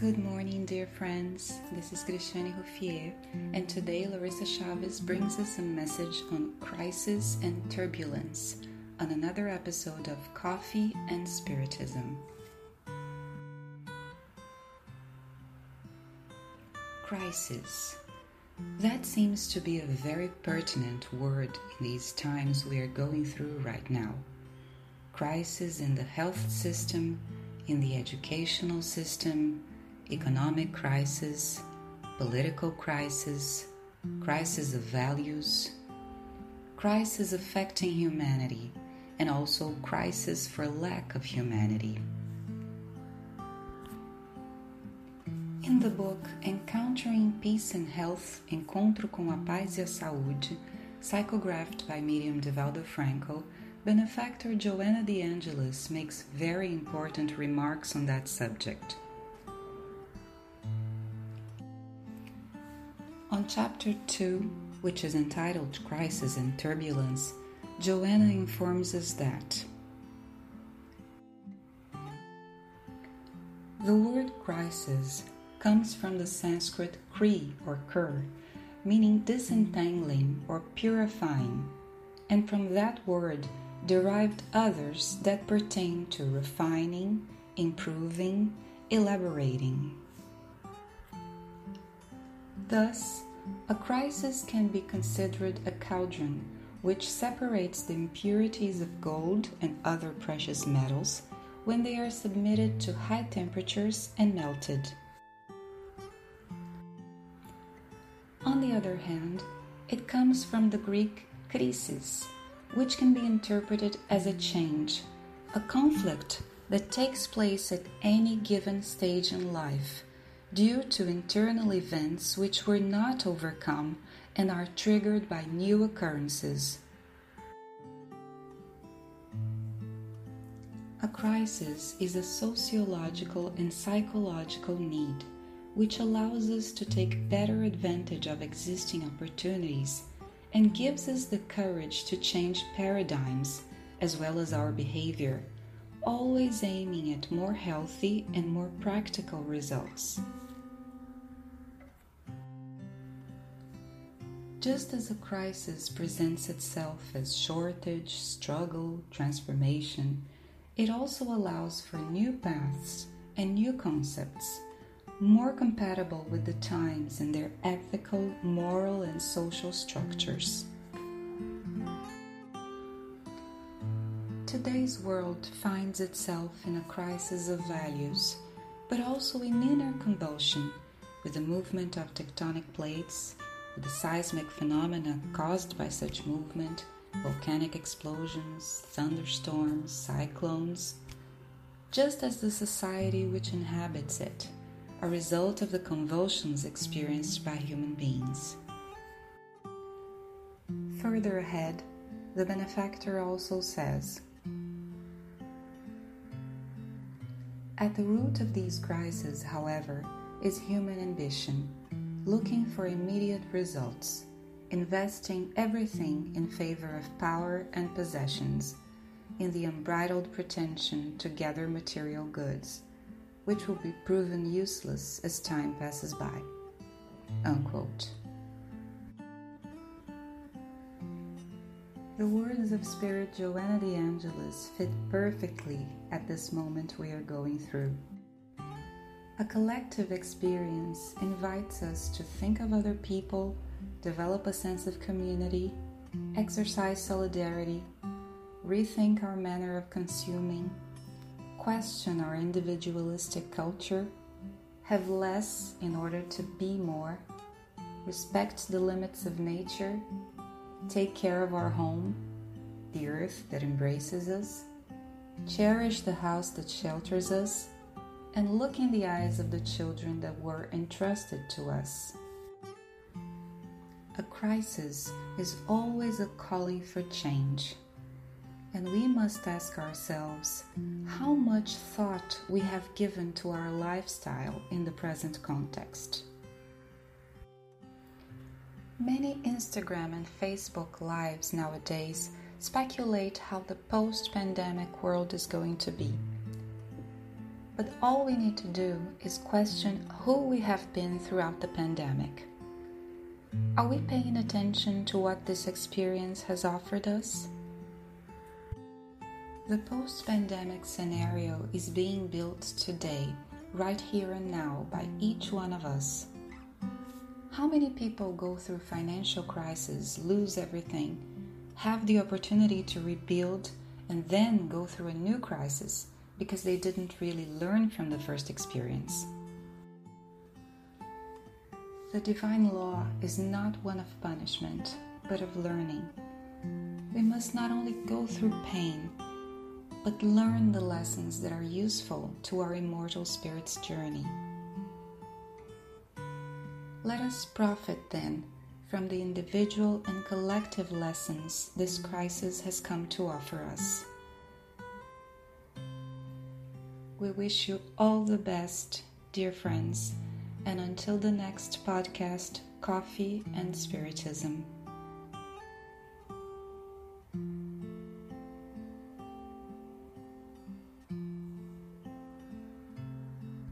Good morning, dear friends. This is Cristiane Ruffier, and today Larissa Chavez brings us a message on crisis and turbulence on another episode of Coffee and Spiritism. Crisis. That seems to be a very pertinent word in these times we are going through right now. Crisis in the health system, in the educational system, economic crisis, political crisis, crisis of values, crisis affecting humanity, and also crisis for lack of humanity. In the book Encountering Peace and Health Encontro com a Paz e a Saúde, psychographed by medium Divaldo Franco, benefactor Joanna De Angelis makes very important remarks on that subject. Chapter 2, which is entitled Crisis and Turbulence, Joanna informs us that the word crisis comes from the Sanskrit kri or kur, meaning disentangling or purifying, and from that word derived others that pertain to refining, improving, elaborating. Thus, a crisis can be considered a cauldron which separates the impurities of gold and other precious metals when they are submitted to high temperatures and melted. On the other hand, it comes from the Greek krisis, which can be interpreted as a change, a conflict that takes place at any given stage in life due to internal events which were not overcome and are triggered by new occurrences. A crisis is a sociological and psychological need which allows us to take better advantage of existing opportunities and gives us the courage to change paradigms as well as our behavior, always aiming at more healthy and more practical results. Just as a crisis presents itself as shortage, struggle, transformation, it also allows for new paths and new concepts, more compatible with the times and their ethical, moral, and social structures. Today's world finds itself in a crisis of values, but also in inner convulsion with the movement of tectonic plates with the seismic phenomena caused by such movement, volcanic explosions, thunderstorms, cyclones, just as the society which inhabits it, a result of the convulsions experienced by human beings. Further ahead, the benefactor also says At the root of these crises, however, is human ambition looking for immediate results, investing everything in favor of power and possessions, in the unbridled pretension to gather material goods, which will be proven useless as time passes by. Unquote. The words of Spirit Joanna de Angelis fit perfectly at this moment we are going through. A collective experience invites us to think of other people, develop a sense of community, exercise solidarity, rethink our manner of consuming, question our individualistic culture, have less in order to be more, respect the limits of nature, take care of our home, the earth that embraces us, cherish the house that shelters us and look in the eyes of the children that were entrusted to us. A crisis is always a calling for change, and we must ask ourselves how much thought we have given to our lifestyle in the present context. Many Instagram and Facebook lives nowadays speculate how the post pandemic world is going to be But all we need to do is question who we have been throughout the pandemic. Are we paying attention to what this experience has offered us? The post pandemic scenario is being built today, right here and now, by each one of us. How many people go through financial crisis, lose everything, have the opportunity to rebuild, and then go through a new crisis because they didn't really learn from the first experience? The divine law is not one of punishment, but of learning. We must not only go through pain, but learn the lessons that are useful to our immortal spirit's journey. Let us profit then from the individual and collective lessons this crisis has come to offer us. We wish you all the best, dear friends, and until the next podcast, Coffee and Spiritism.